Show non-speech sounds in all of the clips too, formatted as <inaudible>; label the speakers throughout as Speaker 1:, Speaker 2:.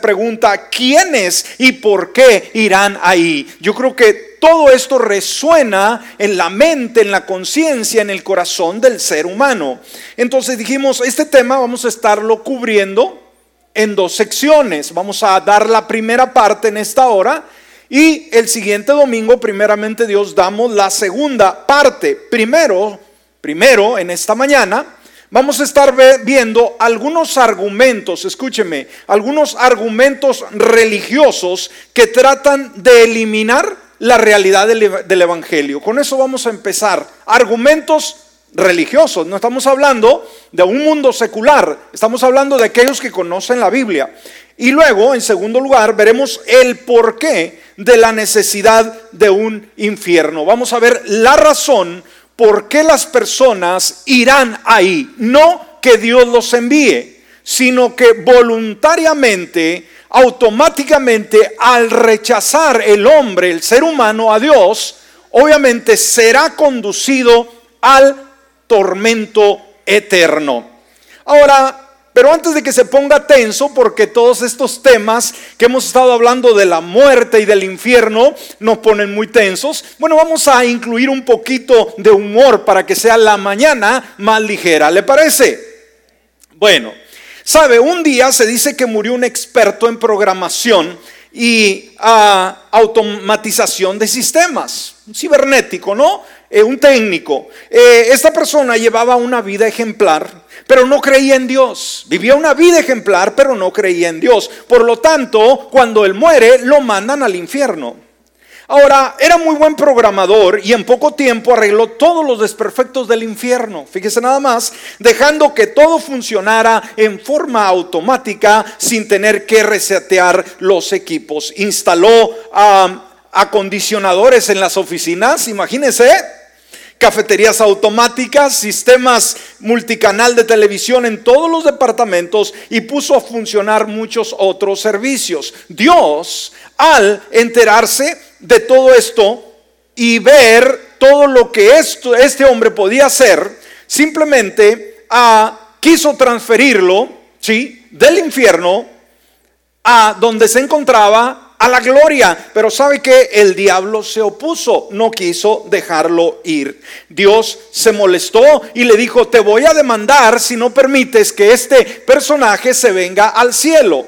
Speaker 1: pregunta, ¿quiénes y por qué irán ahí? Yo creo que todo esto resuena en la mente, en la conciencia, en el corazón del ser humano. Entonces dijimos, este tema vamos a estarlo cubriendo en dos secciones. Vamos a dar la primera parte en esta hora y el siguiente domingo, primeramente Dios, damos la segunda parte. Primero, primero en esta mañana vamos a estar viendo algunos argumentos, escúcheme, algunos argumentos religiosos que tratan de eliminar la realidad del, Evangelio. Con eso vamos a empezar. Argumentos religiosos, no estamos hablando de un mundo secular, estamos hablando de aquellos que conocen la Biblia. Y luego, en segundo lugar, veremos el porqué de la necesidad de un infierno. Vamos a ver la razón por qué las personas irán ahí. No que Dios los envíe, sino que voluntariamente, automáticamente, al rechazar el hombre, el ser humano a Dios, obviamente será conducido al tormento eterno. Ahora, pero antes de que se ponga tenso, porque todos estos temas que hemos estado hablando de la muerte y del infierno nos ponen muy tensos, bueno, vamos a incluir un poquito de humor para que sea la mañana más ligera. ¿Le parece? Bueno, sabe, un día se dice que murió un experto en programación y ah, automatización de sistemas, un cibernético, ¿no? Eh, un técnico. Eh, esta persona llevaba una vida ejemplar pero no creía en Dios. Vivía una vida ejemplar, pero no creía en Dios. Por lo tanto, cuando él muere, lo mandan al infierno. Ahora, era muy buen programador y en poco tiempo arregló todos los desperfectos del infierno. Fíjese nada más, dejando que todo funcionara en forma automática sin tener que resetear los equipos. Instaló ah, acondicionadores en las oficinas, imagínense cafeterías automáticas, sistemas multicanal de televisión en todos los departamentos y puso a funcionar muchos otros servicios. Dios, al enterarse de todo esto y ver todo lo que esto, este hombre podía hacer, simplemente ah, quiso transferirlo, ¿sí? Del infierno a donde se encontraba a la gloria. Pero sabe que el diablo se opuso, no quiso dejarlo ir. Dios se molestó y le dijo, te voy a demandar si no permites que este personaje se venga al cielo.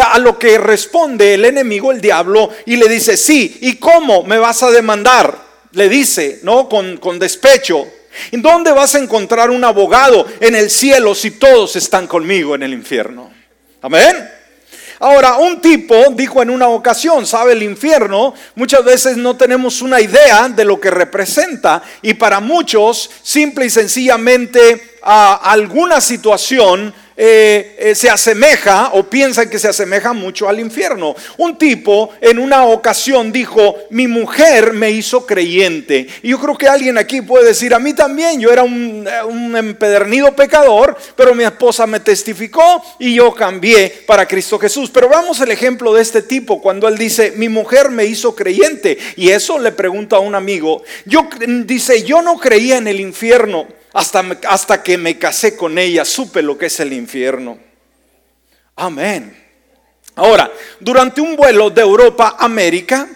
Speaker 1: A lo que responde el enemigo, el diablo, y le dice, sí, ¿y cómo me vas a demandar? Le dice, ¿no? Con, con despecho. ¿En dónde vas a encontrar un abogado en el cielo si todos están conmigo en el infierno? Amén. Ahora, un tipo dijo en una ocasión, sabe, el infierno muchas veces no tenemos una idea de lo que representa y para muchos simple y sencillamente a alguna situación eh, eh, se asemeja o piensan que se asemeja mucho al infierno. Un tipo en una ocasión dijo, mi mujer me hizo creyente. Y yo creo que alguien aquí puede decir, a mí también, yo era un, un empedernido pecador, pero mi esposa me testificó y yo cambié para Cristo Jesús. Pero vamos al ejemplo de este tipo cuando él dice, mi mujer me hizo creyente. Y eso le pregunta a un amigo, yo dice, yo no creía en el infierno hasta, hasta que me casé con ella, supe lo que es el infierno. Amén. Ahora, durante un vuelo de Europa a América,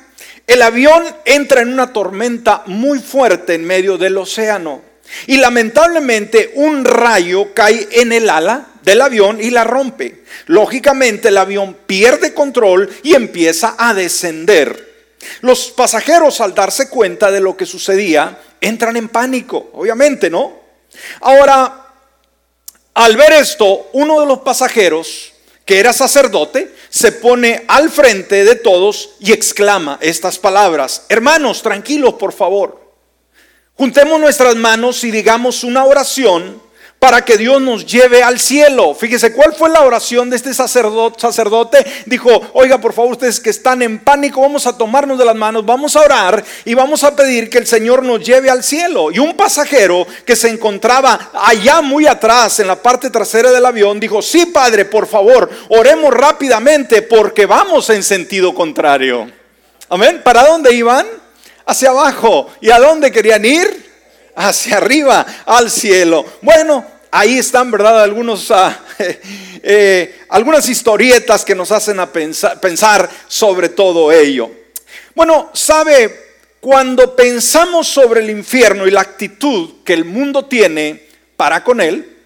Speaker 1: el avión entra en una tormenta muy fuerte en medio del océano. Y lamentablemente un rayo cae en el ala del avión y la rompe. Lógicamente el avión pierde control y empieza a descender. Los pasajeros al darse cuenta de lo que sucedía entran en pánico, obviamente, ¿no? Ahora, al ver esto, uno de los pasajeros, que era sacerdote, se pone al frente de todos y exclama estas palabras, hermanos, tranquilos, por favor. Juntemos nuestras manos y digamos una oración para que Dios nos lleve al cielo. Fíjese, ¿cuál fue la oración de este sacerdote? sacerdote? Dijo, oiga, por favor, ustedes que están en pánico, vamos a tomarnos de las manos, vamos a orar y vamos a pedir que el Señor nos lleve al cielo. Y un pasajero que se encontraba allá muy atrás, en la parte trasera del avión, dijo, sí, Padre, por favor, oremos rápidamente porque vamos en sentido contrario. Amén. ¿Para dónde iban? Hacia abajo. ¿Y a dónde querían ir? hacia arriba, al cielo. Bueno, ahí están, ¿verdad? Ah, <laughs> eh, algunas historietas que nos hacen a pensar, pensar sobre todo ello. Bueno, sabe, cuando pensamos sobre el infierno y la actitud que el mundo tiene para con él,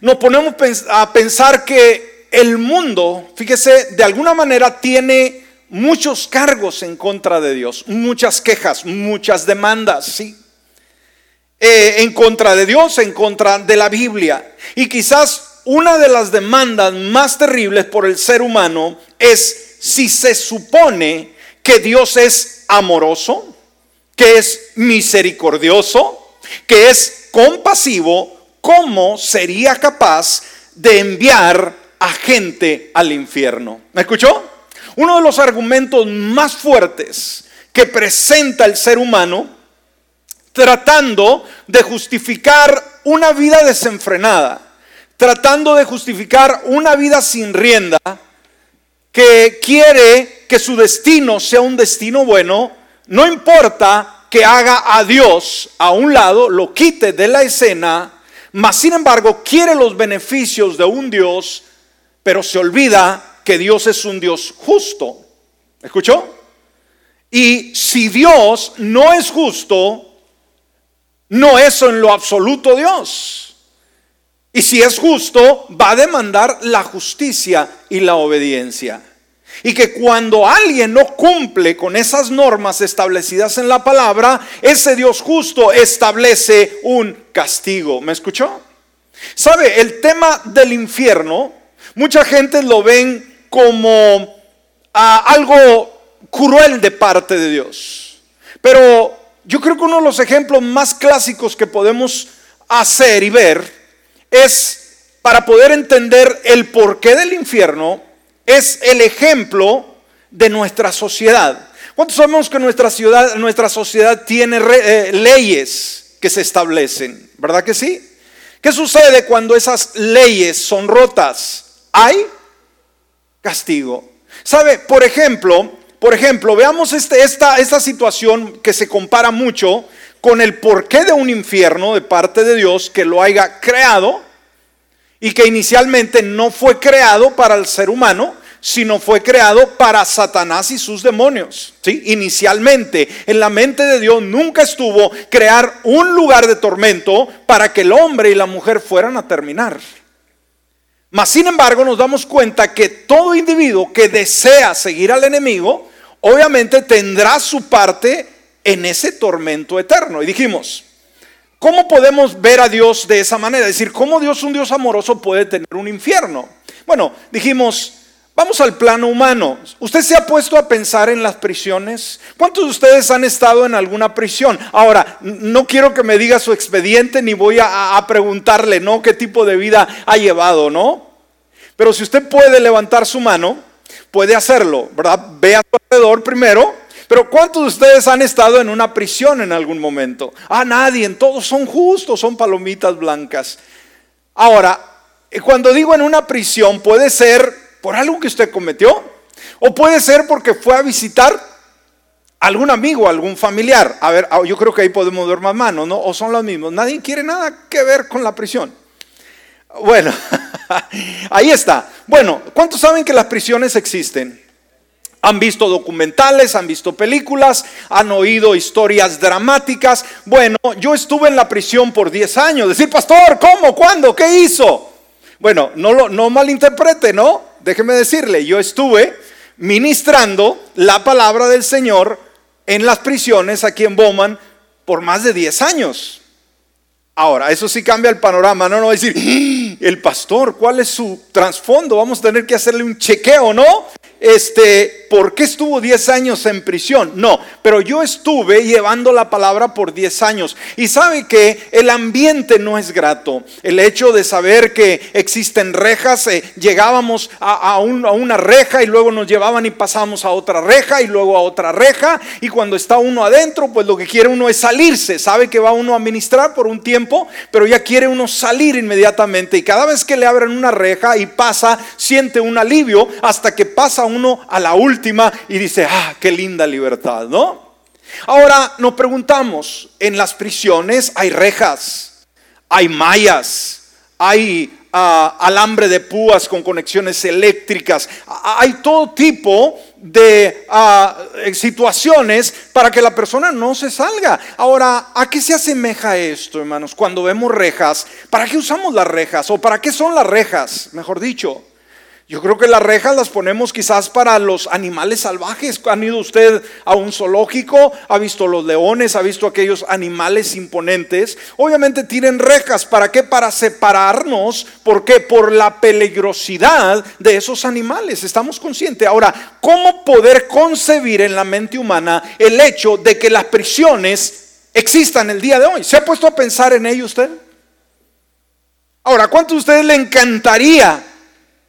Speaker 1: nos ponemos a pensar que el mundo, fíjese, de alguna manera tiene muchos cargos en contra de Dios, muchas quejas, muchas demandas, ¿sí? Eh, en contra de Dios, en contra de la Biblia. Y quizás una de las demandas más terribles por el ser humano es si se supone que Dios es amoroso, que es misericordioso, que es compasivo, ¿cómo sería capaz de enviar a gente al infierno? ¿Me escuchó? Uno de los argumentos más fuertes que presenta el ser humano tratando de justificar una vida desenfrenada, tratando de justificar una vida sin rienda, que quiere que su destino sea un destino bueno, no importa que haga a Dios a un lado, lo quite de la escena, mas sin embargo quiere los beneficios de un Dios, pero se olvida que Dios es un Dios justo. ¿Escuchó? Y si Dios no es justo, no es en lo absoluto Dios. Y si es justo, va a demandar la justicia y la obediencia. Y que cuando alguien no cumple con esas normas establecidas en la palabra, ese Dios justo establece un castigo. ¿Me escuchó? ¿Sabe? El tema del infierno, mucha gente lo ven como ah, algo cruel de parte de Dios. Pero yo creo que uno de los ejemplos más clásicos que podemos hacer y ver es para poder entender el porqué del infierno, es el ejemplo de nuestra sociedad. ¿Cuántos sabemos que nuestra, ciudad, nuestra sociedad tiene eh, leyes que se establecen? ¿Verdad que sí? ¿Qué sucede cuando esas leyes son rotas? Hay castigo. ¿Sabe? Por ejemplo, por ejemplo, veamos este, esta, esta situación que se compara mucho con el porqué de un infierno de parte de Dios que lo haya creado y que inicialmente no fue creado para el ser humano, sino fue creado para Satanás y sus demonios. ¿sí? Inicialmente en la mente de Dios nunca estuvo crear un lugar de tormento para que el hombre y la mujer fueran a terminar. Mas sin embargo nos damos cuenta que todo individuo que desea seguir al enemigo, obviamente tendrá su parte en ese tormento eterno. Y dijimos, ¿cómo podemos ver a Dios de esa manera? Es decir, ¿cómo Dios, un Dios amoroso, puede tener un infierno? Bueno, dijimos, vamos al plano humano. ¿Usted se ha puesto a pensar en las prisiones? ¿Cuántos de ustedes han estado en alguna prisión? Ahora, no quiero que me diga su expediente ni voy a, a preguntarle, ¿no? ¿Qué tipo de vida ha llevado, ¿no? Pero si usted puede levantar su mano, puede hacerlo, ¿verdad? Ve a su alrededor primero. Pero ¿cuántos de ustedes han estado en una prisión en algún momento? Ah, nadie, todos son justos, son palomitas blancas. Ahora, eh, cuando digo en una prisión, puede ser por algo que usted cometió, o puede ser porque fue a visitar algún amigo, algún familiar. A ver, ah, yo creo que ahí podemos ver más manos, ¿no? O son los mismos. Nadie quiere nada que ver con la prisión. Bueno, <laughs> <laughs> ahí está. Bueno, ¿cuántos saben que las prisiones existen? Han visto documentales, han visto películas, han oído historias dramáticas. Bueno, yo estuve en la prisión por 10 años. Decir, pastor, ¿cómo? ¿Cuándo? ¿Qué hizo? Bueno, no, lo, no malinterprete, ¿no? Déjeme decirle, yo estuve ministrando la palabra del Señor en las prisiones aquí en Bowman por más de 10 años. Ahora, eso sí cambia el panorama, no, no decir, ¡Ah! el pastor, ¿cuál es su trasfondo? Vamos a tener que hacerle un chequeo, ¿no? Este, ¿por qué estuvo 10 años en prisión? No, pero yo estuve llevando la palabra por 10 años. Y sabe que el ambiente no es grato. El hecho de saber que existen rejas, eh, llegábamos a, una reja y luego nos llevaban y pasamos a otra reja y luego a otra reja. Y cuando está uno adentro, pues lo que quiere uno es salirse. Sabe que va uno a ministrar por un tiempo, pero ya quiere uno salir inmediatamente. Y cada vez que le abren una reja y pasa, siente un alivio hasta que pasa uno a la última y dice, ah, qué linda libertad, ¿no? Ahora nos preguntamos, en las prisiones hay rejas, hay mallas, hay ah, alambre de púas con conexiones eléctricas, hay todo tipo de ah, situaciones para que la persona no se salga. Ahora, ¿a qué se asemeja esto, hermanos? Cuando vemos rejas, ¿para qué usamos las rejas? ¿O para qué son las rejas, mejor dicho? Yo creo que las rejas las ponemos quizás para los animales salvajes. ¿Han ido usted a un zoológico? ¿Ha visto los leones? ¿Ha visto aquellos animales imponentes? Obviamente tienen rejas. ¿Para qué? Para separarnos. ¿Por qué? Por la peligrosidad de esos animales. Estamos conscientes. Ahora, ¿cómo poder concebir en la mente humana el hecho de que las prisiones existan el día de hoy? ¿Se ha puesto a pensar en ello usted? Ahora, ¿cuánto a ustedes le encantaría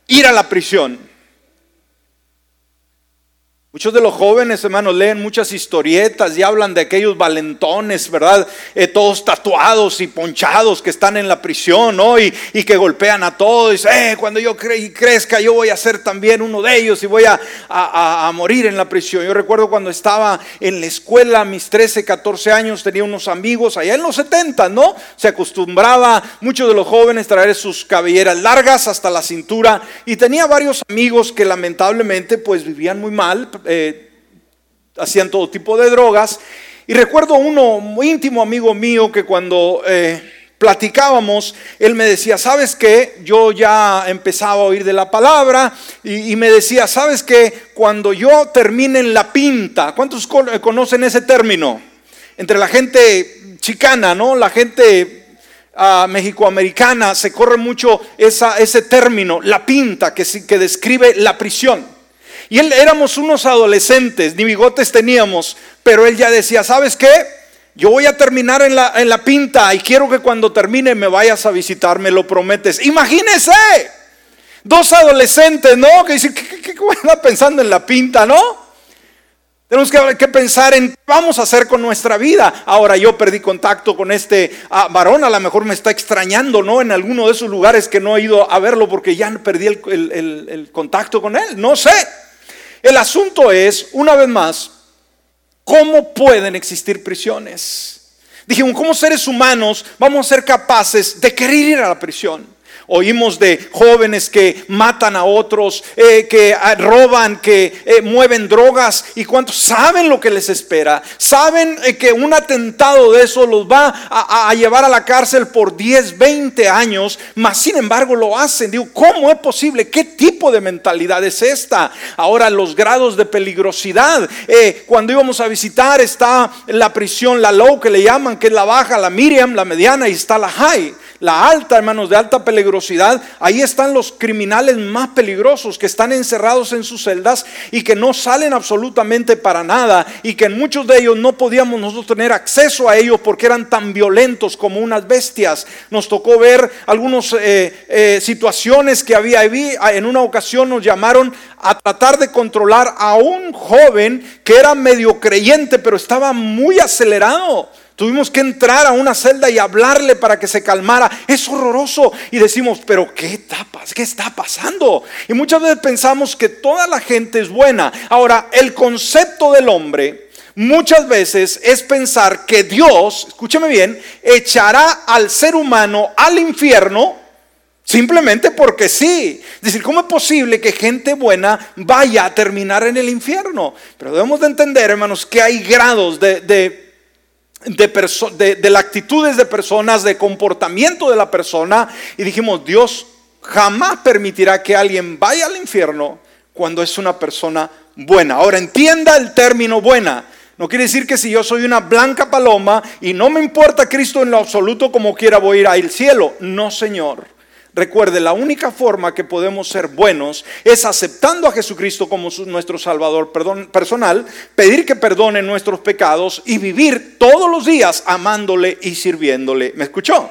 Speaker 1: ir a la prisión. Muchos de los jóvenes, hermanos, leen muchas historietas y hablan de aquellos valentones, ¿verdad? Eh, todos tatuados y ponchados que están en la prisión, ¿no? Y, que golpean a todos. Eh, cuando yo crezca, yo voy a ser también uno de ellos y voy a, a, morir en la prisión. Yo recuerdo cuando estaba en la escuela, mis 13, 14 años, tenía unos amigos allá en los 70, ¿no? Se acostumbraba muchos de los jóvenes traer sus cabelleras largas hasta la cintura y tenía varios amigos que lamentablemente pues vivían muy mal eh, hacían todo tipo de drogas. Y recuerdo uno muy íntimo amigo mío que cuando eh, platicábamos, él me decía, ¿sabes qué? Yo ya empezaba a oír de la palabra y, me decía, ¿sabes qué? Cuando yo termine en la pinta, ¿cuántos eh, conocen ese término? Entre la gente chicana, ¿no? La gente uh, mexicoamericana se corre mucho esa, ese término, la pinta, que, que describe la prisión. Y él éramos unos adolescentes, ni bigotes teníamos, pero él ya decía, ¿sabes qué? Yo voy a terminar en la, en la pinta y quiero que cuando termine me vayas a visitar, me lo prometes. Imagínese, dos adolescentes, ¿no? Que dicen, ¿qué, qué, pensando en la pinta, no? Tenemos que, pensar en qué vamos a hacer con nuestra vida. Ahora yo perdí contacto con este ah, varón, a lo mejor me está extrañando, ¿no? En alguno de esos lugares que no he ido a verlo porque ya perdí el, contacto con él. No sé. El asunto es, una vez más, ¿cómo pueden existir prisiones? Dijimos, ¿cómo seres humanos vamos a ser capaces de querer ir a la prisión? Oímos de jóvenes que matan a otros, eh, que ah, roban, que eh, mueven drogas. ¿Y cuántos saben lo que les espera? Saben eh, que un atentado de eso los va a, llevar a la cárcel por 10, 20 años, mas sin embargo lo hacen. Digo, ¿cómo es posible? ¿Qué tipo de mentalidad es esta? Ahora los grados de peligrosidad. cuando íbamos a visitar está la prisión, la low que le llaman, que es la baja, la Miriam, la mediana y está la high la alta, hermanos, de alta peligrosidad, ahí están los criminales más peligrosos que están encerrados en sus celdas y que no salen absolutamente para nada y que muchos de ellos no podíamos nosotros tener acceso a ellos porque eran tan violentos como unas bestias. Nos tocó ver algunas eh, eh, situaciones que había en una ocasión nos llamaron a tratar de controlar a un joven que era medio creyente pero estaba muy acelerado. Tuvimos que entrar a una celda y hablarle para que se calmara. Es horroroso. Y decimos, pero ¿qué está, ¿qué está pasando? Y muchas veces pensamos que toda la gente es buena. Ahora, el concepto del hombre muchas veces es pensar que Dios, escúcheme bien, echará al ser humano al infierno simplemente porque sí. Es decir, ¿cómo es posible que gente buena vaya a terminar en el infierno? Pero debemos de entender, hermanos, que hay grados de de, de, las actitudes de personas, de comportamiento de la persona, y dijimos, Dios jamás permitirá que alguien vaya al infierno cuando es una persona buena. Ahora entienda el término buena. No quiere decir que si yo soy una blanca paloma y no me importa Cristo en lo absoluto como quiera voy a ir al cielo. No, Señor. Recuerde, la única forma que podemos ser buenos es aceptando a Jesucristo como nuestro Salvador personal, pedir que perdone nuestros pecados y vivir todos los días amándole y sirviéndole. ¿Me escuchó?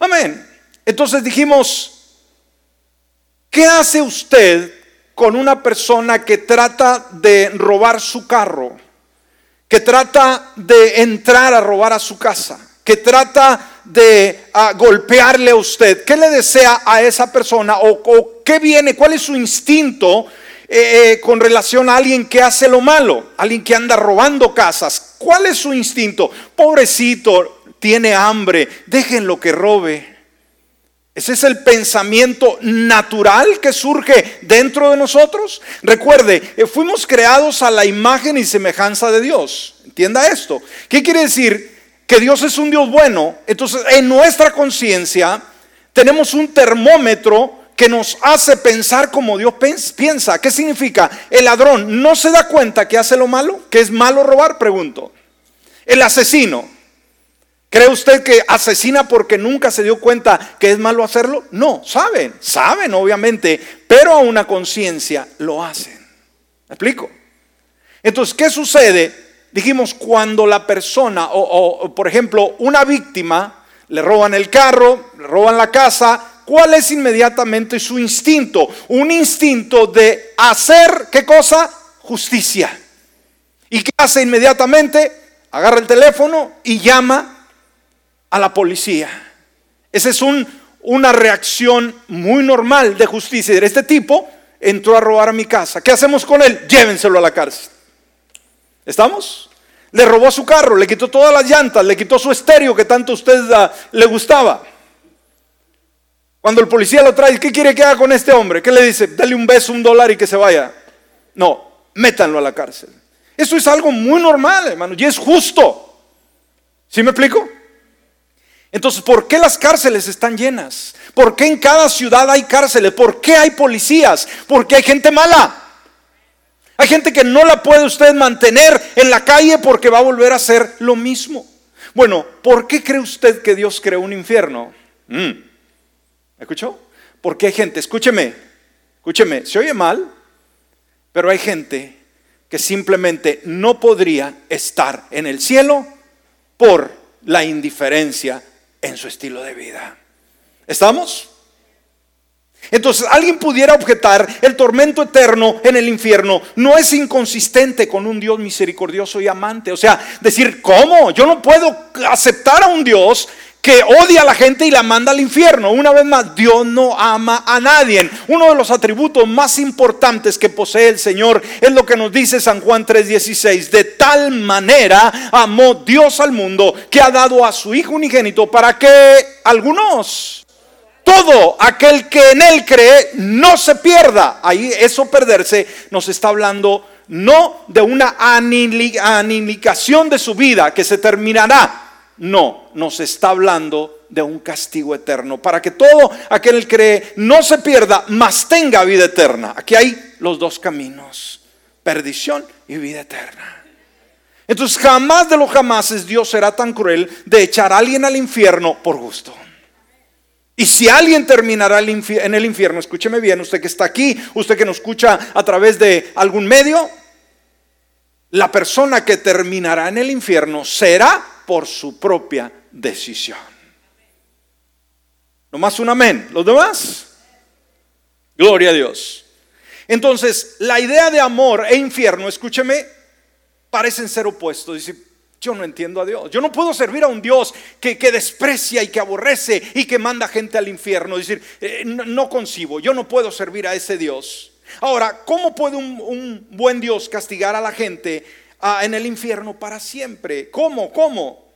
Speaker 1: Amén. Entonces dijimos, ¿qué hace usted con una persona que trata de robar su carro? Que trata de entrar a robar a su casa? Que trata de ah, golpearle a usted? ¿Qué le desea a esa persona? ¿O, qué viene? ¿Cuál es su instinto eh, eh, con relación a alguien que hace lo malo? Alguien que anda robando casas. ¿Cuál es su instinto? Pobrecito, tiene hambre, déjenlo que robe. Ese es el pensamiento natural que surge dentro de nosotros. Recuerde, eh, fuimos creados a la imagen y semejanza de Dios. Entienda esto. ¿Qué quiere decir? Que Dios es un Dios bueno. Entonces, en nuestra conciencia tenemos un termómetro que nos hace pensar como Dios piensa. ¿Qué significa? El ladrón no se da cuenta que hace lo malo, que es malo robar, pregunto. El asesino ¿Cree usted que asesina porque nunca se dio cuenta que es malo hacerlo? No, saben, saben obviamente, pero a una conciencia lo hacen. ¿Me explico? Entonces, ¿qué sucede? Dijimos, cuando la persona, o, por ejemplo, una víctima, le roban el carro, le roban la casa, ¿cuál es inmediatamente su instinto? Un instinto de hacer, ¿qué cosa? Justicia. ¿Y qué hace inmediatamente? Agarra el teléfono y llama a la policía. Esa es un, una reacción muy normal de justicia. Este tipo entró a robar a mi casa. ¿Qué hacemos con él? Llévenselo a la cárcel. ¿Estamos? Le robó su carro, le quitó todas las llantas, le quitó su estéreo que tanto a usted le gustaba. Cuando el policía lo trae, ¿qué quiere que haga con este hombre? ¿Qué le dice? Dale un beso, un dólar y que se vaya. No, métanlo a la cárcel. Eso es algo muy normal, hermano, y es justo. ¿Sí me explico? Entonces, ¿por qué las cárceles están llenas? ¿Por qué en cada ciudad hay cárceles? ¿Por qué hay policías? ¿Por qué hay gente mala? Hay gente que no la puede usted mantener en la calle porque va a volver a hacer lo mismo. Bueno, ¿por qué cree usted que Dios creó un infierno? Mm. ¿Me escuchó? Porque hay gente, escúcheme, escúcheme, se oye mal, pero hay gente que simplemente no podría estar en el cielo por la indiferencia en su estilo de vida. ¿Estamos? Entonces alguien pudiera objetar, el tormento eterno en el infierno no es inconsistente con un Dios misericordioso y amante. O sea, decir, ¿cómo? Yo no puedo aceptar a un Dios que odia a la gente y la manda al infierno. Una vez más, Dios no ama a nadie. Uno de los atributos más importantes que posee el Señor es lo que nos dice San Juan 3:16. De tal manera amó Dios al mundo que ha dado a su Hijo unigénito para que algunos todo aquel que en él cree no se pierda. Ahí eso perderse nos está hablando no de una anilicación de su vida que se terminará, no, nos está hablando de un castigo eterno, para que todo aquel que cree no se pierda, mas tenga vida eterna. Aquí hay los dos caminos, perdición y vida eterna. Entonces jamás de los jamases Dios será tan cruel de echar a alguien al infierno por gusto. Y si alguien terminará en el infierno, escúcheme bien, usted que está aquí, usted que nos escucha a través de algún medio, la persona que terminará en el infierno será por su propia decisión. No más un amén. ¿Los demás? Gloria a Dios. Entonces, la idea de amor e infierno, escúcheme, parecen ser opuestos. Dice, yo no entiendo a Dios. Yo no puedo servir a un Dios que, desprecia y que aborrece y que manda gente al infierno. Es decir, eh, no, concibo. Yo no puedo servir a ese Dios. Ahora, ¿cómo puede un, buen Dios castigar a la gente ah, en el infierno para siempre? ¿Cómo? ¿Cómo?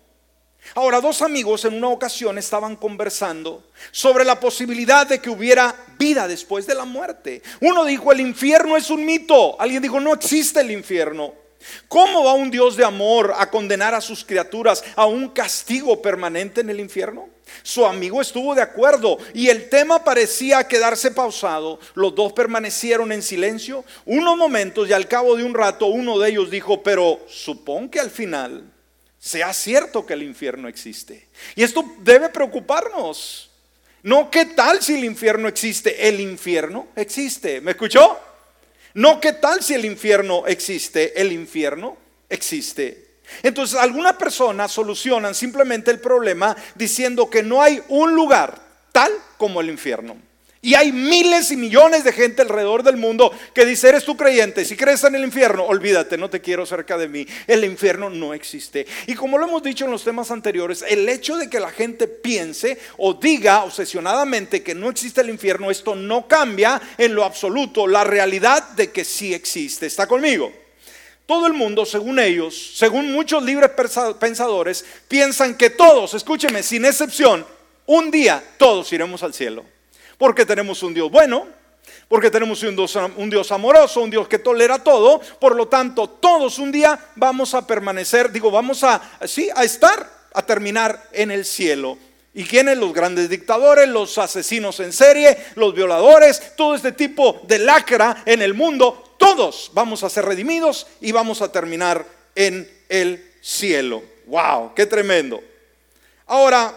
Speaker 1: Ahora, dos amigos en una ocasión estaban conversando sobre la posibilidad de que hubiera vida después de la muerte. Uno dijo, el infierno es un mito. Alguien dijo, no existe el infierno. ¿Cómo va un Dios de amor a condenar a sus criaturas a un castigo permanente en el infierno? Su amigo estuvo de acuerdo y el tema parecía quedarse pausado. Los dos permanecieron en silencio unos momentos y al cabo de un rato uno de ellos dijo, pero supongo que al final sea cierto que el infierno existe. Y esto debe preocuparnos. No, ¿qué tal si el infierno existe? El infierno existe. ¿Me escuchó? No, ¿qué tal si el infierno existe? El infierno existe. Entonces, algunas personas solucionan simplemente el problema diciendo que no hay un lugar tal como el infierno. Y hay miles y millones de gente alrededor del mundo que dice, eres tu creyente, si crees en el infierno, olvídate, no te quiero cerca de mí. El infierno no existe. Y como lo hemos dicho en los temas anteriores, el hecho de que la gente piense o diga obsesionadamente que no existe el infierno, esto no cambia en lo absoluto la realidad de que sí existe. ¿Está conmigo? todo el mundo, según ellos, según muchos libres pensadores, piensan que todos, escúcheme, sin excepción, un día todos iremos al cielo. Porque tenemos un Dios bueno, porque tenemos un Dios, un Dios, amoroso, un Dios que tolera todo. Por lo tanto, todos un día vamos a permanecer, digo, vamos a, sí, a estar, a terminar en el cielo. ¿Y quiénes? Los grandes dictadores, los asesinos en serie, los violadores, todo este tipo de lacra en el mundo, todos vamos a ser redimidos y vamos a terminar en el cielo. ¡Wow! ¡Qué tremendo! Ahora,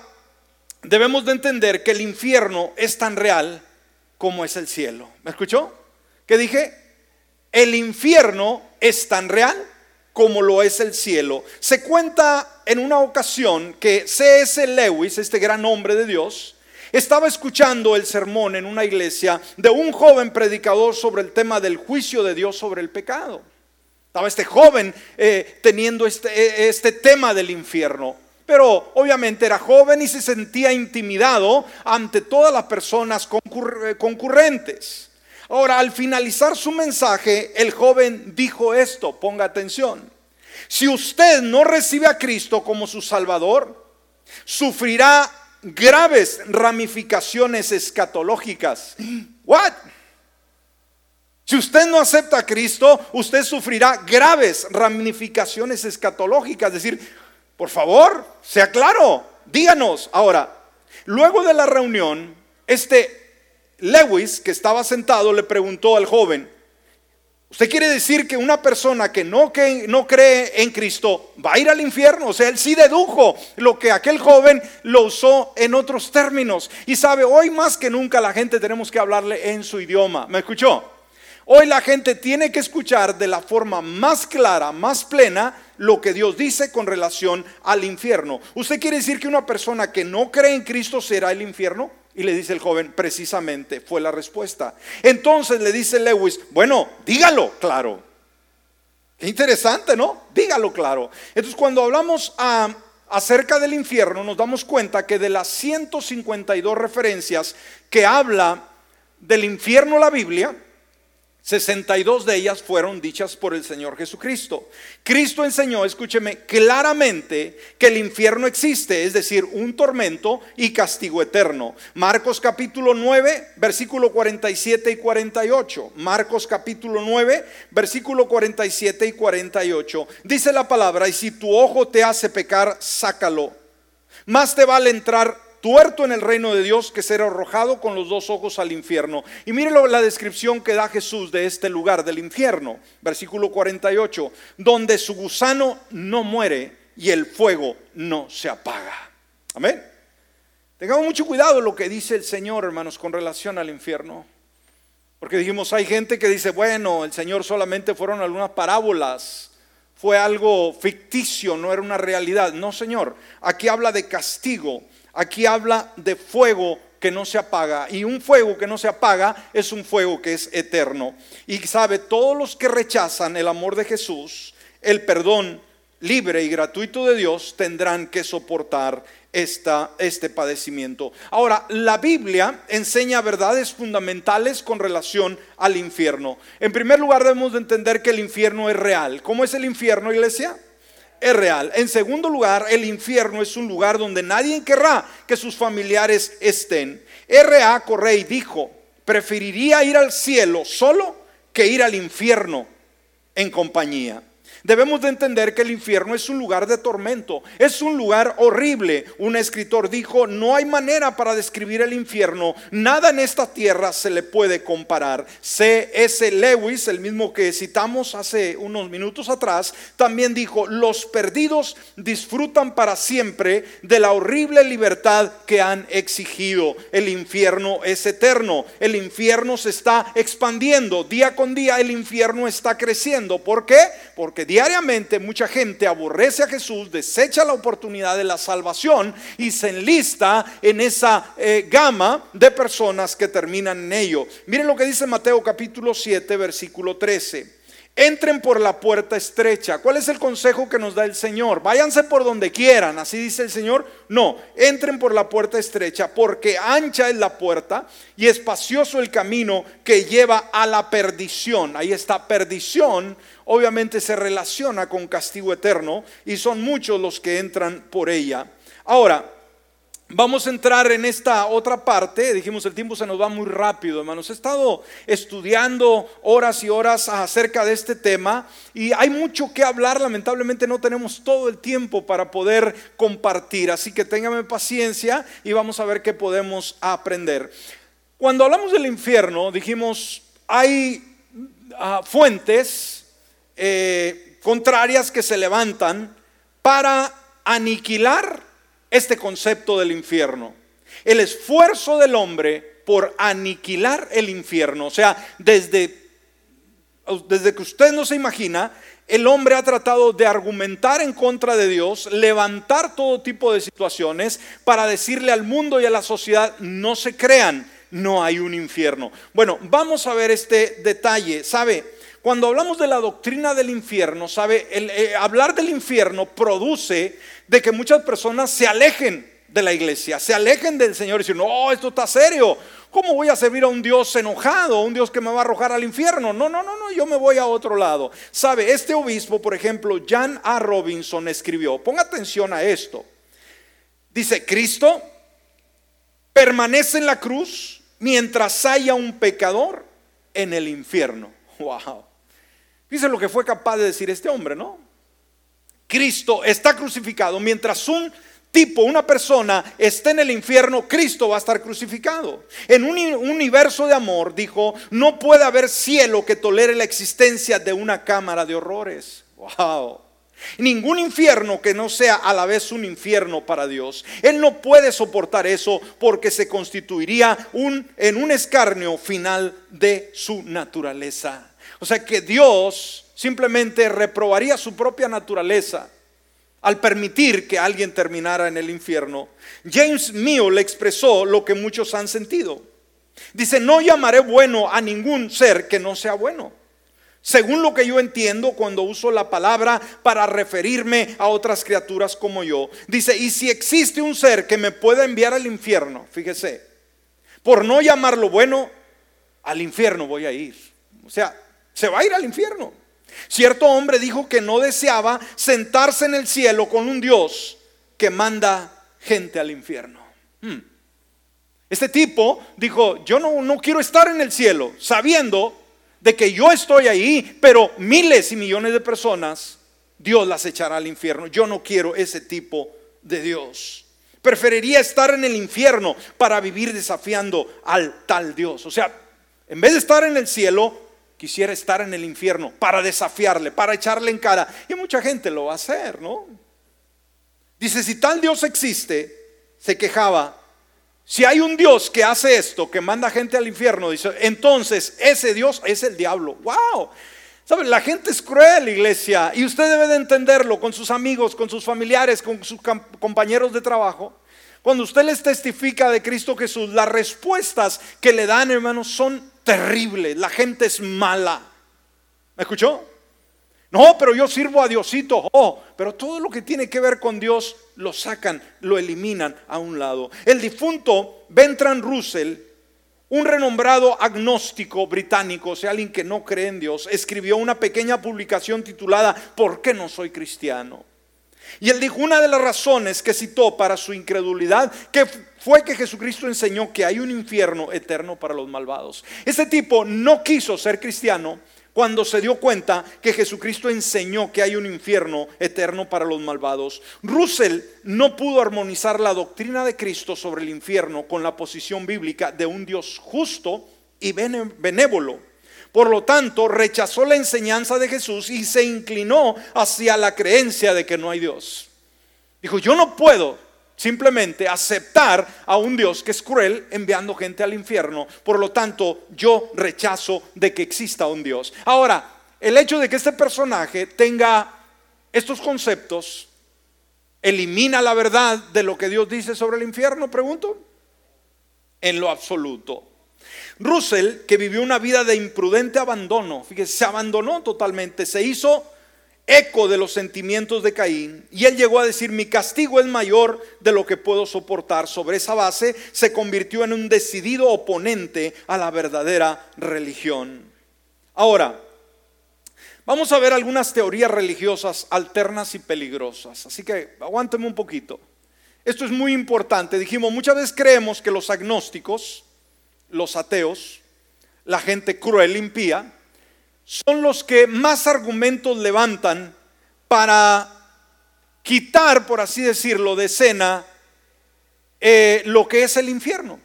Speaker 1: debemos de entender que el infierno es tan real como es el cielo. ¿Me escuchó? ¿Qué dije? El infierno es tan real como lo es el cielo. Se cuenta en una ocasión que C.S. Lewis, este gran hombre de Dios, estaba escuchando el sermón en una iglesia de un joven predicador sobre el tema del juicio de Dios sobre el pecado. Estaba este joven eh, teniendo este, eh, este tema del infierno. Pero obviamente era joven y se sentía intimidado ante todas las personas eh, concurrentes. Ahora, al finalizar su mensaje, el joven dijo esto, ponga atención. Si usted no recibe a Cristo como su Salvador, sufrirá graves ramificaciones escatológicas. What? Si usted no acepta a Cristo, usted sufrirá graves ramificaciones escatológicas. Es decir, por favor, sea claro, díganos. Ahora, luego de la reunión, este Lewis, que estaba sentado, le preguntó al joven, ¿usted quiere decir que una persona que no, que no cree en Cristo va a ir al infierno? O sea, él sí dedujo lo que aquel joven lo usó en otros términos. Y sabe, hoy más que nunca la gente tenemos que hablarle en su idioma. ¿Me escuchó? Hoy la gente tiene que escuchar de la forma más clara, más plena, lo que Dios dice con relación al infierno. ¿Usted quiere decir que una persona que no cree en Cristo será el infierno? Y le dice el joven, precisamente fue la respuesta. Entonces le dice Lewis, bueno, dígalo claro. Qué interesante, ¿no? Dígalo claro. Entonces cuando hablamos acerca del infierno, nos damos cuenta que de las 152 referencias que habla del infierno la Biblia, 62 de ellas fueron dichas por el Señor Jesucristo. Cristo enseñó, escúcheme, claramente que el infierno existe, es decir, un tormento y castigo eterno. Marcos capítulo 9, versículo 47 y 48. Marcos capítulo 9, versículo 47 y 48. Dice la palabra, y si tu ojo te hace pecar, sácalo. Más te vale entrar tuerto en el reino de Dios que será arrojado con los dos ojos al infierno. Y mire la descripción que da Jesús de este lugar del infierno, versículo 48, donde su gusano no muere y el fuego no se apaga. Amén. Tengamos mucho cuidado lo que dice el Señor, hermanos, con relación al infierno. Porque dijimos, hay gente que dice, bueno, el Señor solamente fueron algunas parábolas, fue algo ficticio, no era una realidad. No, Señor, aquí habla de castigo Aquí habla de fuego que no se apaga. Y un fuego que no se apaga es un fuego que es eterno. Y sabe, todos los que rechazan el amor de Jesús, el perdón libre y gratuito de Dios, tendrán que soportar esta, este padecimiento. Ahora, la Biblia enseña verdades fundamentales con relación al infierno. En primer lugar, debemos de entender que el infierno es real. ¿Cómo es el infierno, iglesia? Es real. En segundo lugar, el infierno es un lugar donde nadie querrá que sus familiares estén. R.A. Correy dijo, preferiría ir al cielo solo que ir al infierno en compañía. Debemos de entender que el infierno es un lugar de tormento, es un lugar horrible. Un escritor dijo, no hay manera para describir el infierno, nada en esta tierra se le puede comparar. C.S. Lewis, el mismo que citamos hace unos minutos atrás, también dijo, los perdidos disfrutan para siempre de la horrible libertad que han exigido. El infierno es eterno, el infierno se está expandiendo, día con día el infierno está creciendo. ¿Por qué? Porque diariamente mucha gente aborrece a Jesús, desecha la oportunidad de la salvación y se enlista en esa eh, gama de personas que terminan en ello. Miren lo que dice Mateo capítulo 7, versículo 13. Entren por la puerta estrecha. ¿Cuál es el consejo que nos da el Señor? Váyanse por donde quieran, así dice el Señor. No, entren por la puerta estrecha, porque ancha es la puerta y espacioso el camino que lleva a la perdición. Ahí está, perdición obviamente se relaciona con castigo eterno y son muchos los que entran por ella. Ahora, Vamos a entrar en esta otra parte. Dijimos, el tiempo se nos va muy rápido, hermanos. He estado estudiando horas y horas acerca de este tema y hay mucho que hablar. Lamentablemente no tenemos todo el tiempo para poder compartir. Así que téngame paciencia y vamos a ver qué podemos aprender. Cuando hablamos del infierno, dijimos, hay ah, fuentes eh, contrarias que se levantan para aniquilar este concepto del infierno. El esfuerzo del hombre por aniquilar el infierno. O sea, desde, desde que usted no se imagina, el hombre ha tratado de argumentar en contra de Dios, levantar todo tipo de situaciones para decirle al mundo y a la sociedad, no se crean, no hay un infierno. Bueno, vamos a ver este detalle. ¿Sabe? Cuando hablamos de la doctrina del infierno, ¿sabe? El, eh, hablar del infierno produce de que muchas personas se alejen de la iglesia, se alejen del Señor y dicen, no, esto está serio. ¿Cómo voy a servir a un Dios enojado, un Dios que me va a arrojar al infierno? No, no, no, no, yo me voy a otro lado. Sabe, este obispo, por ejemplo, Jan A. Robinson escribió, ponga atención a esto. Dice, Cristo permanece en la cruz mientras haya un pecador en el infierno. <laughs> Wow. Dice lo que fue capaz de decir este hombre, ¿no? Cristo está crucificado, mientras un tipo, una persona esté en el infierno, Cristo va a estar crucificado. En un universo de amor, dijo, no puede haber cielo que tolere la existencia de una cámara de horrores. Wow. Ningún infierno que no sea a la vez un infierno para Dios. Él no puede soportar eso porque se constituiría un, en un escarnio final de su naturaleza. O sea que Dios simplemente reprobaría su propia naturaleza al permitir que alguien terminara en el infierno. James Mio le expresó lo que muchos han sentido. Dice, no llamaré bueno a ningún ser que no sea bueno. Según lo que yo entiendo cuando uso la palabra para referirme a otras criaturas como yo. Dice, y si existe un ser que me pueda enviar al infierno, fíjese, por no llamarlo bueno, al infierno voy a ir. O sea, se va a ir al infierno. Cierto hombre dijo que no deseaba sentarse en el cielo con un Dios que manda gente al infierno. Hmm. Este tipo dijo, yo no, no quiero estar en el cielo sabiendo de que yo estoy ahí, pero miles y millones de personas, Dios las echará al infierno. Yo no quiero ese tipo de Dios. Preferiría estar en el infierno para vivir desafiando al tal Dios. O sea, en vez de estar en el cielo, quisiera estar en el infierno para desafiarle, para echarle en cara. Y mucha gente lo va a hacer, ¿no? Dice, si tal Dios existe, se quejaba, si hay un Dios que hace esto, que manda gente al infierno, dice, entonces ese Dios es el diablo. ¡Wow! ¿Saben? La gente es cruel, iglesia, y usted debe de entenderlo con sus amigos, con sus familiares, con sus compañeros de trabajo. Cuando usted les testifica de Cristo Jesús, las respuestas que le dan, hermanos, son terrible, la gente es mala. ¿Me escuchó? No, pero yo sirvo a Diosito. Oh, pero todo lo que tiene que ver con Dios lo sacan, lo eliminan a un lado. El difunto Bentran Russell, un renombrado agnóstico británico, o sea, alguien que no cree en Dios, escribió una pequeña publicación titulada ¿Por qué no soy cristiano? Y él dijo, una de las razones que citó para su incredulidad, que fue que Jesucristo enseñó que hay un infierno eterno para los malvados. Este tipo no quiso ser cristiano cuando se dio cuenta que Jesucristo enseñó que hay un infierno eterno para los malvados. Russell no pudo armonizar la doctrina de Cristo sobre el infierno con la posición bíblica de un Dios justo y benévolo por lo tanto, rechazó la enseñanza de Jesús y se inclinó hacia la creencia de que no hay Dios. Dijo, yo no puedo simplemente aceptar a un Dios que es cruel enviando gente al infierno. Por lo tanto, yo rechazo de que exista un Dios. Ahora, el hecho de que este personaje tenga estos conceptos, elimina la verdad de lo que Dios dice sobre el infierno, pregunto. En lo absoluto. Russell, que vivió una vida de imprudente abandono, fíjese, se abandonó totalmente, se hizo eco de los sentimientos de Caín y él llegó a decir, mi castigo es mayor de lo que puedo soportar. Sobre esa base se convirtió en un decidido oponente a la verdadera religión. Ahora, vamos a ver algunas teorías religiosas alternas y peligrosas, así que aguánteme un poquito. Esto es muy importante. Dijimos, muchas veces creemos que los agnósticos, los ateos, la gente cruel, impía, son los que más argumentos levantan para quitar, por así decirlo, de escena eh, lo que es el infierno.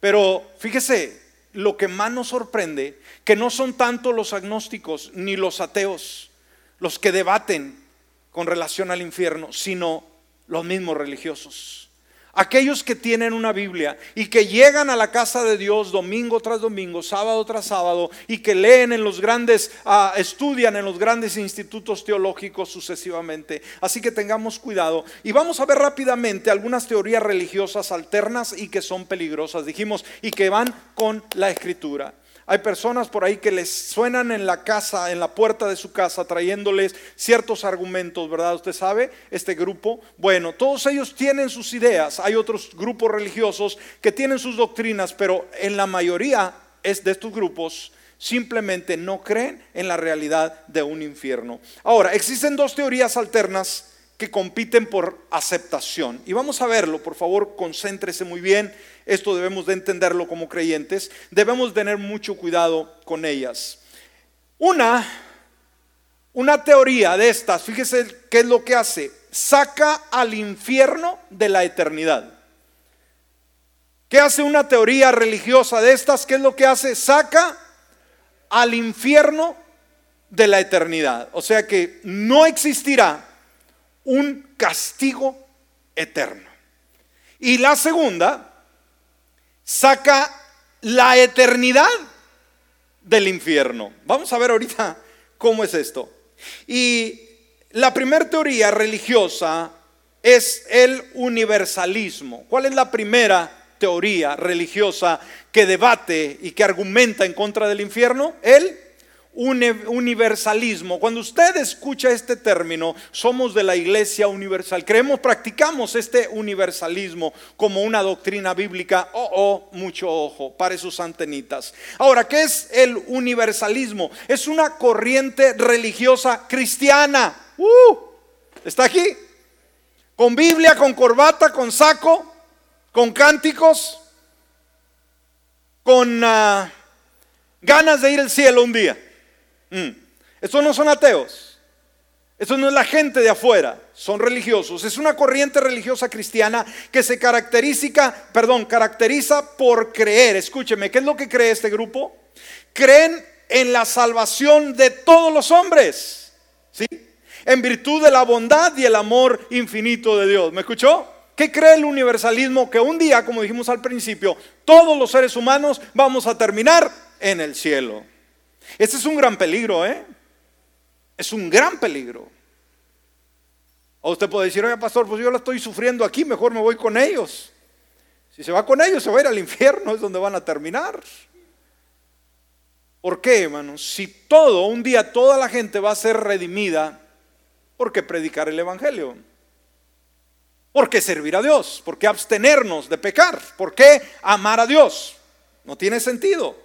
Speaker 1: Pero fíjese, lo que más nos sorprende, que no son tanto los agnósticos ni los ateos los que debaten con relación al infierno, sino los mismos religiosos. Aquellos que tienen una Biblia y que llegan a la casa de Dios domingo tras domingo, sábado tras sábado y que leen en los grandes, ah, estudian en los grandes institutos teológicos sucesivamente. Así que tengamos cuidado. Y vamos a ver rápidamente algunas teorías religiosas alternas y que son peligrosas, dijimos, y que van con la escritura. Hay personas por ahí que les suenan en la casa, en la puerta de su casa, trayéndoles ciertos argumentos, ¿verdad? Usted sabe, este grupo. Bueno, todos ellos tienen sus ideas. Hay otros grupos religiosos que tienen sus doctrinas, pero en la mayoría es de estos grupos simplemente no creen en la realidad de un infierno. Ahora, existen dos teorías alternas que compiten por aceptación. Y vamos a verlo, por favor, concéntrese muy bien. Esto debemos de entenderlo como creyentes. Debemos tener mucho cuidado con ellas. Una, una teoría de estas, fíjese qué es lo que hace. Saca al infierno de la eternidad. ¿Qué hace una teoría religiosa de estas? ¿Qué es lo que hace? Saca al infierno de la eternidad. O sea que no existirá un castigo eterno. Y la segunda saca la eternidad del infierno. Vamos a ver ahorita cómo es esto. Y la primera teoría religiosa es el universalismo. ¿Cuál es la primera teoría religiosa que debate y que argumenta en contra del infierno? El universalismo. Cuando usted escucha este término, somos de la iglesia universal. Creemos, practicamos este universalismo como una doctrina bíblica. Oh, oh, mucho ojo, para sus antenitas. Ahora, ¿qué es el universalismo? Es una corriente religiosa cristiana. Uh, ¿Está aquí? Con Biblia, con corbata, con saco, con cánticos, con ah, ganas de ir al cielo un día. Mm. Estos no son ateos. Esto no es la gente de afuera, son religiosos. Es una corriente religiosa cristiana que se caracteriza, perdón, caracteriza por creer. Escúcheme, ¿qué es lo que cree este grupo? Creen en la salvación de todos los hombres. ¿Sí? En virtud de la bondad y el amor infinito de Dios. ¿Me escuchó? ¿Qué cree el universalismo? Que un día, como dijimos al principio, todos los seres humanos vamos a terminar en el cielo. Este es un gran peligro, ¿eh? Es un gran peligro. O usted puede decir, oye, pastor, pues yo la estoy sufriendo aquí, mejor me voy con ellos. Si se va con ellos, se va a ir al infierno, <laughs> es donde van a terminar. ¿Por qué, hermanos? Si todo, un día toda la gente va a ser redimida, ¿por qué predicar el Evangelio? ¿Por qué servir a Dios? ¿Por qué abstenernos de pecar? ¿Por qué amar a Dios? No tiene sentido.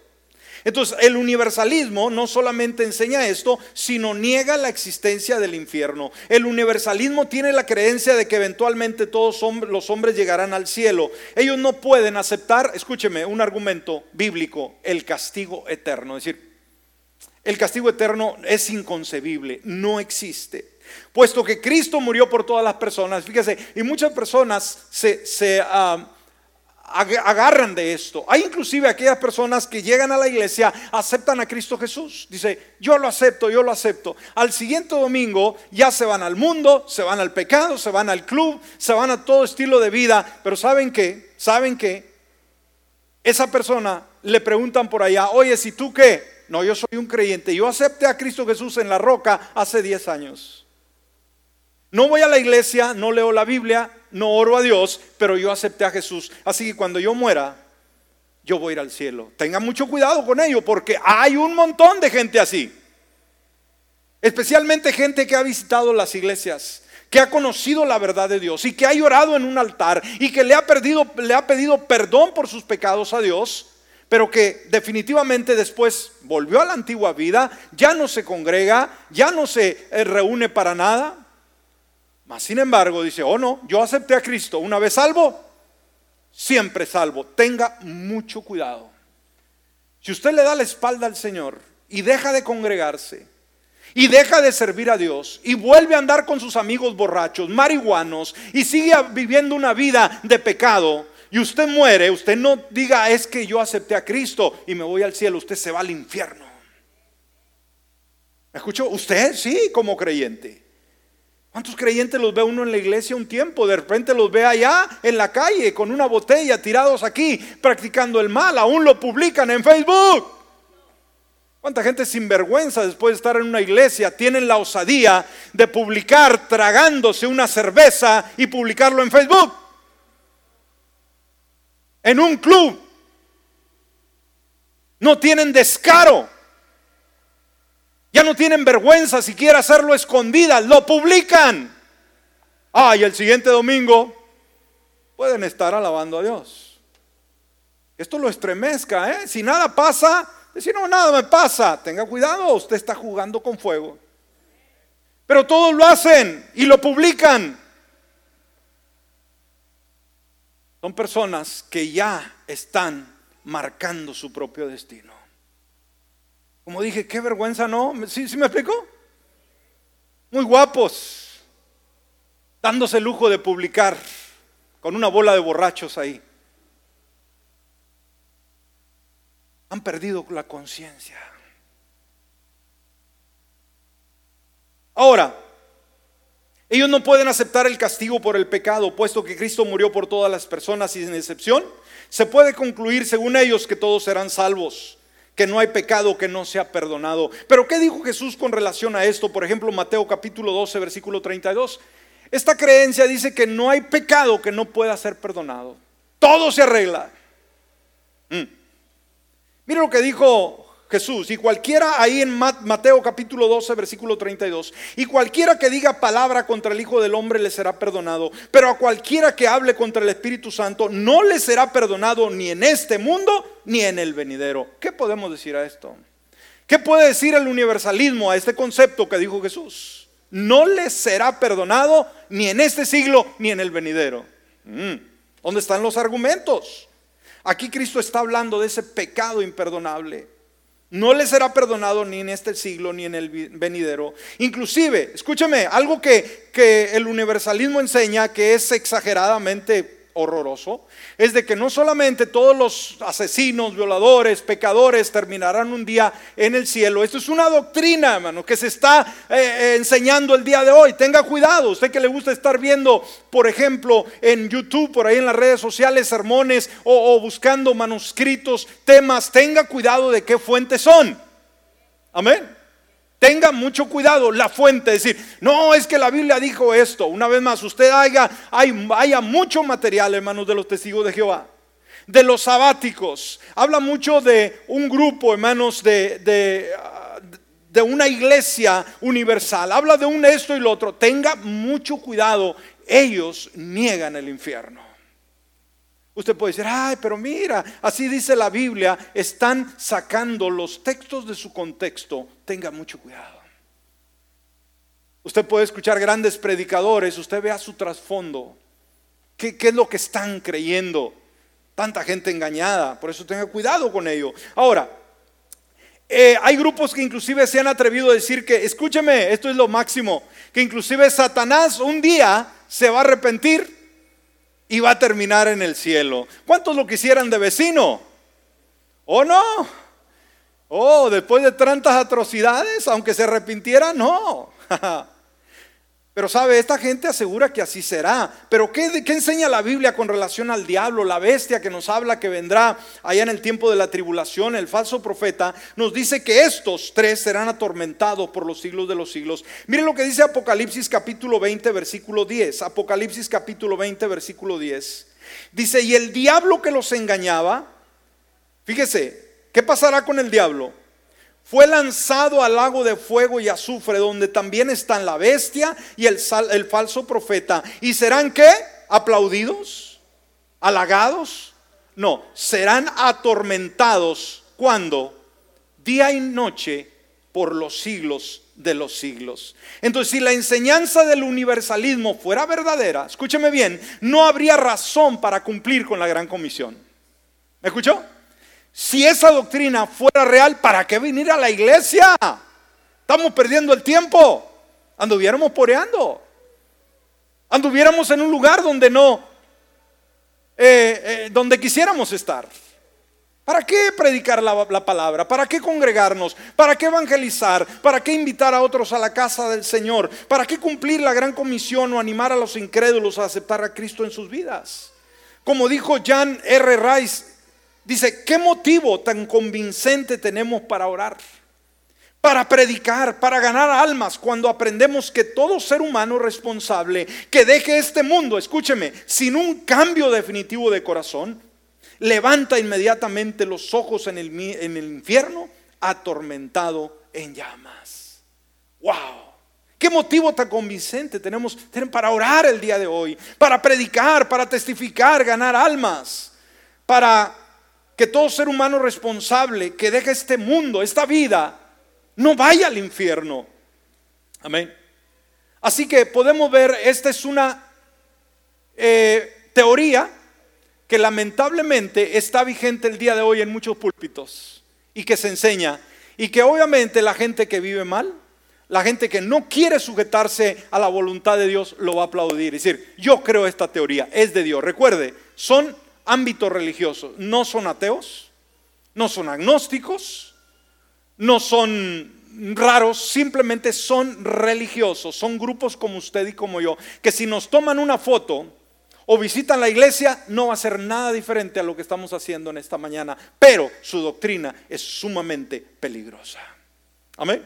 Speaker 1: Entonces, el universalismo no solamente enseña esto, sino niega la existencia del infierno. El universalismo tiene la creencia de que eventualmente todos los hombres llegarán al cielo. Ellos no pueden aceptar, escúcheme, un argumento bíblico, el castigo eterno. Es decir, el castigo eterno es inconcebible, no existe. Puesto que Cristo murió por todas las personas, fíjese, y muchas personas se... se ah, agarran de esto. Hay inclusive aquellas personas que llegan a la iglesia, aceptan a Cristo Jesús. Dice, yo lo acepto, yo lo acepto. Al siguiente domingo ya se van al mundo, se van al pecado, se van al club, se van a todo estilo de vida. Pero ¿saben qué? ¿Saben qué? Esa persona le preguntan por allá, oye, si tú qué? No, yo soy un creyente. Yo acepté a Cristo Jesús en la roca hace 10 años. No voy a la iglesia, no leo la Biblia, no oro a Dios, pero yo acepté a Jesús. Así que cuando yo muera, yo voy a ir al cielo. Tenga mucho cuidado con ello porque hay un montón de gente así. Especialmente gente que ha visitado las iglesias, que ha conocido la verdad de Dios y que ha llorado en un altar y que le ha, perdido, le ha pedido perdón por sus pecados a Dios, pero que definitivamente después volvió a la antigua vida, ya no se congrega, ya no se eh, reúne para nada. Mas sin embargo dice, oh no, yo acepté a Cristo, una vez salvo, siempre salvo. Tenga mucho cuidado. Si usted le da la espalda al Señor y deja de congregarse, y deja de servir a Dios y vuelve a andar con sus amigos borrachos, marihuanos y sigue viviendo una vida de pecado y usted muere, usted no diga es que yo acepté a Cristo y me voy al cielo, usted se va al infierno. ¿Me escuchó? Usted sí, como creyente. ¿Cuántos creyentes los ve uno en la iglesia un tiempo? De repente los ve allá en la calle con una botella tirados aquí practicando el mal. Aún lo publican en Facebook. ¿Cuánta gente sin vergüenza después de estar en una iglesia tienen la osadía de publicar tragándose una cerveza y publicarlo en Facebook? En un club. No tienen descaro. Ya no tienen vergüenza siquiera hacerlo escondidas, lo publican. Ah, y el siguiente domingo pueden estar alabando a Dios. Esto lo estremezca, ¿eh? Si nada pasa, si no, nada me pasa. Tenga cuidado, usted está jugando con fuego. Pero todos lo hacen y lo publican. Son personas que ya están marcando su propio destino. Como dije, qué vergüenza, ¿no? ¿Sí, ¿Sí me explico? Muy guapos, dándose el lujo de publicar con una bola de borrachos ahí. han perdido la conciencia. Ahora, ellos no pueden aceptar el castigo por el pecado, puesto que Cristo murió por todas las personas sin excepción. Se puede concluir, según ellos, que todos serán salvos, que no hay pecado que no sea perdonado. Pero ¿qué dijo Jesús con relación a esto? Por ejemplo, Mateo capítulo 12, versículo 32. Esta creencia dice que no hay pecado que no pueda ser perdonado. Todo se arregla. Mm. Mira lo que dijo Jesús, y cualquiera ahí en Mateo capítulo 12, versículo 32, y cualquiera que diga palabra contra el Hijo del Hombre le será perdonado, pero a cualquiera que hable contra el Espíritu Santo no le será perdonado ni en este mundo ni en el venidero. ¿Qué podemos decir a esto? ¿Qué puede decir el universalismo a este concepto que dijo Jesús? No le será perdonado ni en este siglo ni en el venidero. Mm, ¿Dónde están los argumentos? Aquí Cristo está hablando de ese pecado imperdonable. No le será perdonado ni en este siglo ni en el venidero. Inclusive, escúcheme, algo que, que el universalismo enseña que es exageradamente horroroso es de que no solamente todos los asesinos, violadores, pecadores terminarán un día en el cielo. Esto es una doctrina, hermano, que se está eh, eh, enseñando el día de hoy. Tenga cuidado, usted que le gusta estar viendo, por ejemplo, en YouTube, por ahí en las redes sociales, sermones o, o buscando manuscritos, temas, tenga cuidado de qué fuentes son. Amén. Tenga mucho cuidado la fuente, decir, no, es que la Biblia dijo esto. Una vez más, usted haya, hay, haya mucho material, hermanos, de los testigos de Jehová. De los sabáticos. Habla mucho de un grupo, hermanos, de, de, de una iglesia universal. Habla de un esto y lo otro. Tenga mucho cuidado. Ellos niegan el infierno. Usted puede decir, ay, pero mira, así dice la Biblia, están sacando los textos de su contexto. Tenga mucho cuidado. Usted puede escuchar grandes predicadores, usted vea su trasfondo. ¿Qué, es lo que están creyendo? Tanta gente engañada, por eso tenga cuidado con ello. Ahora, eh, hay grupos que inclusive se han atrevido a decir que, escúcheme, esto es lo máximo, que inclusive Satanás un día se va a arrepentir y va a terminar en el cielo. ¿Cuántos lo quisieran de vecino? ¿O no? Oh, después de tantas atrocidades, aunque se arrepintiera, no. <laughs> Pero sabe, esta gente asegura que así será. Pero ¿qué, ¿qué, enseña la Biblia con relación al diablo, la bestia que nos habla que vendrá allá en el tiempo de la tribulación, el falso profeta? Nos dice que estos tres serán atormentados por los siglos de los siglos. Miren lo que dice Apocalipsis capítulo 20, versículo 10. Apocalipsis capítulo 20, versículo 10. Dice, y el diablo que los engañaba Fíjese, ¿qué pasará con el diablo? Fue lanzado al lago de fuego y azufre, donde también están la bestia y el, falso profeta. ¿Y serán qué? ¿Aplaudidos? ¿Halagados? No, serán atormentados cuando día y noche por los siglos de los siglos. Entonces, si la enseñanza del universalismo fuera verdadera, escúcheme bien, no habría razón para cumplir con la gran comisión. ¿Me escuchó? Si esa doctrina fuera real, ¿para qué venir a la iglesia? Estamos perdiendo el tiempo. Anduviéramos poreando. Anduviéramos en un lugar donde no, eh, eh, donde quisiéramos estar. ¿Para qué predicar la, la, palabra? ¿Para qué congregarnos? ¿Para qué evangelizar? ¿Para qué invitar a otros a la casa del Señor? ¿Para qué cumplir la gran comisión o animar a los incrédulos a aceptar a Cristo en sus vidas? Como dijo Jan R. Rice, dice, ¿qué motivo tan convincente tenemos para orar? Para predicar, para ganar almas, cuando aprendemos que todo ser humano responsable que deje este mundo, escúcheme, sin un cambio definitivo de corazón, levanta inmediatamente los ojos en el, en el infierno, atormentado en llamas. ¡Wow! ¿Qué motivo tan convincente tenemos para orar el día de hoy? Para predicar, para testificar, ganar almas. Para que todo ser humano responsable que deje este mundo, esta vida, no vaya al infierno. Amén. Así que podemos ver, esta es una eh, teoría que lamentablemente está vigente el día de hoy en muchos púlpitos y que se enseña y que obviamente la gente que vive mal, la gente que no quiere sujetarse a la voluntad de Dios lo va a aplaudir. Es decir, yo creo esta teoría, es de Dios. Recuerde, son ámbitos religiosos, no son ateos, no son agnósticos, no son raros, simplemente son religiosos, son grupos como usted y como yo, que si nos toman una foto, o visitan la iglesia, no va a ser nada diferente a lo que estamos haciendo en esta mañana, pero su doctrina es sumamente peligrosa. Amén.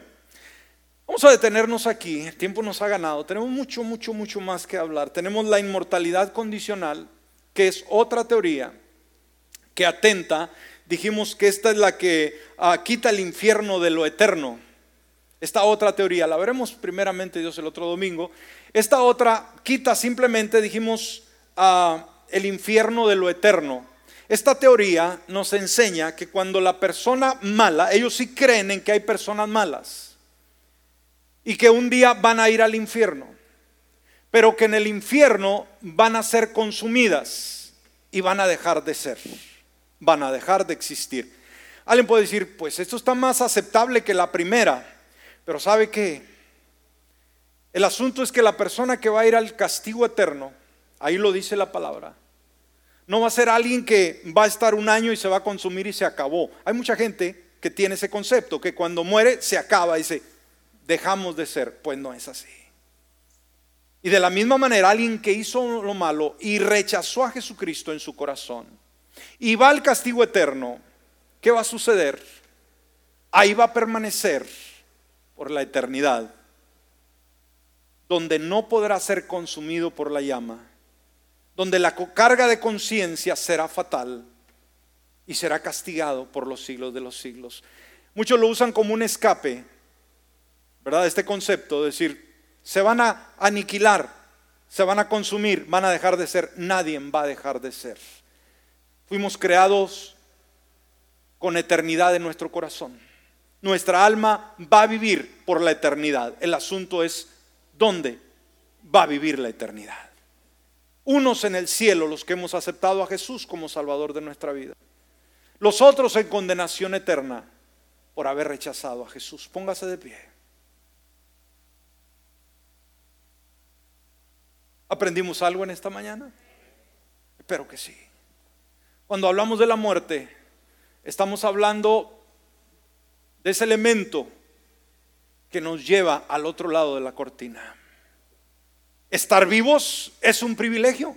Speaker 1: Vamos a detenernos aquí, el tiempo nos ha ganado, tenemos mucho, mucho, mucho más que hablar. Tenemos la inmortalidad condicional, que es otra teoría que atenta, dijimos que esta es la que ah, quita el infierno de lo eterno. Esta otra teoría, la veremos primeramente Dios el otro domingo. Esta otra quita simplemente, dijimos, el infierno de lo eterno. Esta teoría nos enseña que cuando la persona mala, ellos sí creen en que hay personas malas y que un día van a ir al infierno, pero que en el infierno van a ser consumidas y van a dejar de ser, van a dejar de existir. Alguien puede decir, pues esto está más aceptable que la primera, pero ¿sabe qué? El asunto es que la persona que va a ir al castigo eterno, Ahí lo dice la palabra. No va a ser alguien que va a estar un año y se va a consumir y se acabó. Hay mucha gente que tiene ese concepto, que cuando muere se acaba y dice, dejamos de ser. Pues no es así. Y de la misma manera, alguien que hizo lo malo y rechazó a Jesucristo en su corazón y va al castigo eterno, ¿qué va a suceder? Ahí va a permanecer por la eternidad, donde no podrá ser consumido por la llama donde la carga de conciencia será fatal y será castigado por los siglos de los siglos. Muchos lo usan como un escape, ¿verdad? Este concepto, de decir, se van a aniquilar, se van a consumir, van a dejar de ser, nadie va a dejar de ser. Fuimos creados con eternidad en nuestro corazón. Nuestra alma va a vivir por la eternidad. El asunto es dónde va a vivir la eternidad unos en el cielo, los que hemos aceptado a Jesús como Salvador de nuestra vida. Los otros en condenación eterna por haber rechazado a Jesús. Póngase de pie. ¿Aprendimos algo en esta mañana? Espero que sí. Cuando hablamos de la muerte, estamos hablando de ese elemento que nos lleva al otro lado de la cortina. Estar vivos es un privilegio.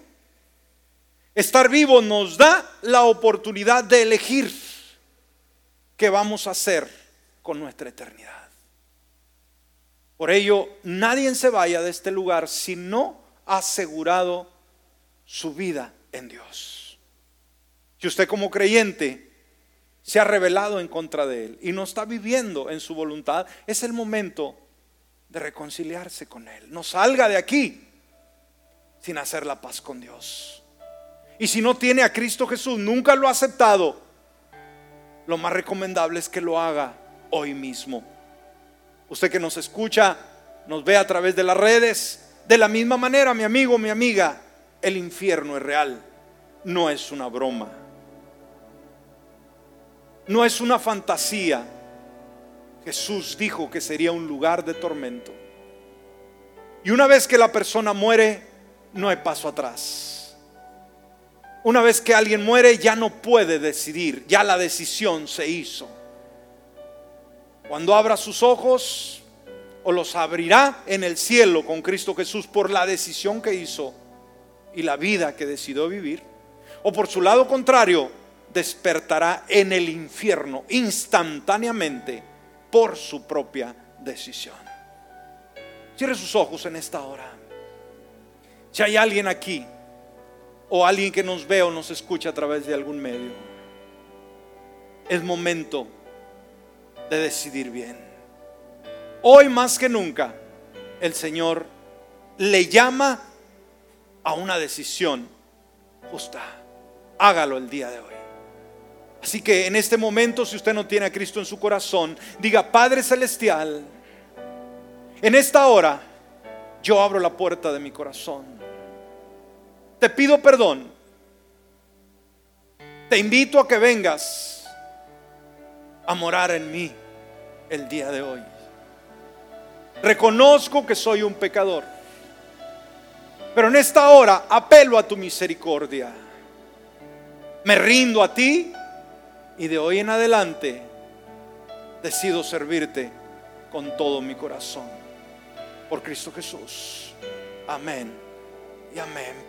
Speaker 1: Estar vivo nos da la oportunidad de elegir qué vamos a hacer con nuestra eternidad. Por ello, nadie se vaya de este lugar si no asegurado su vida en Dios. Si usted como creyente se ha rebelado en contra de Él y no está viviendo en su voluntad, es el momento de reconciliarse con Él. No salga de aquí sin hacer la paz con Dios. Y si no tiene a Cristo Jesús, nunca lo ha aceptado, lo más recomendable es que lo haga hoy mismo. Usted que nos escucha, nos ve a través de las redes, de la misma manera, mi amigo, mi amiga, el infierno es real, no es una broma, no es una fantasía. Jesús dijo que sería un lugar de tormento. Y una vez que la persona muere, no hay paso atrás. Una vez que alguien muere, ya no puede decidir, ya la decisión se hizo. Cuando abra sus ojos, o los abrirá en el cielo con Cristo Jesús por la decisión que hizo y la vida que decidió vivir, o por su lado contrario, despertará en el infierno instantáneamente por su propia decisión. Cierre sus ojos en esta hora. Si hay alguien aquí o alguien que nos ve o nos escucha a través de algún medio, es momento de decidir bien. Hoy más que nunca, el Señor le llama a una decisión justa. Hágalo el día de hoy. Así que en este momento, si usted no tiene a Cristo en su corazón, diga, Padre Celestial, en esta hora yo abro la puerta de mi corazón. Te pido perdón. Te invito a que vengas a morar en mí el día de hoy. Reconozco que soy un pecador. Pero en esta hora apelo a tu misericordia. Me rindo a ti y de hoy en adelante decido servirte con todo mi corazón. Por Cristo Jesús. Amén y amén.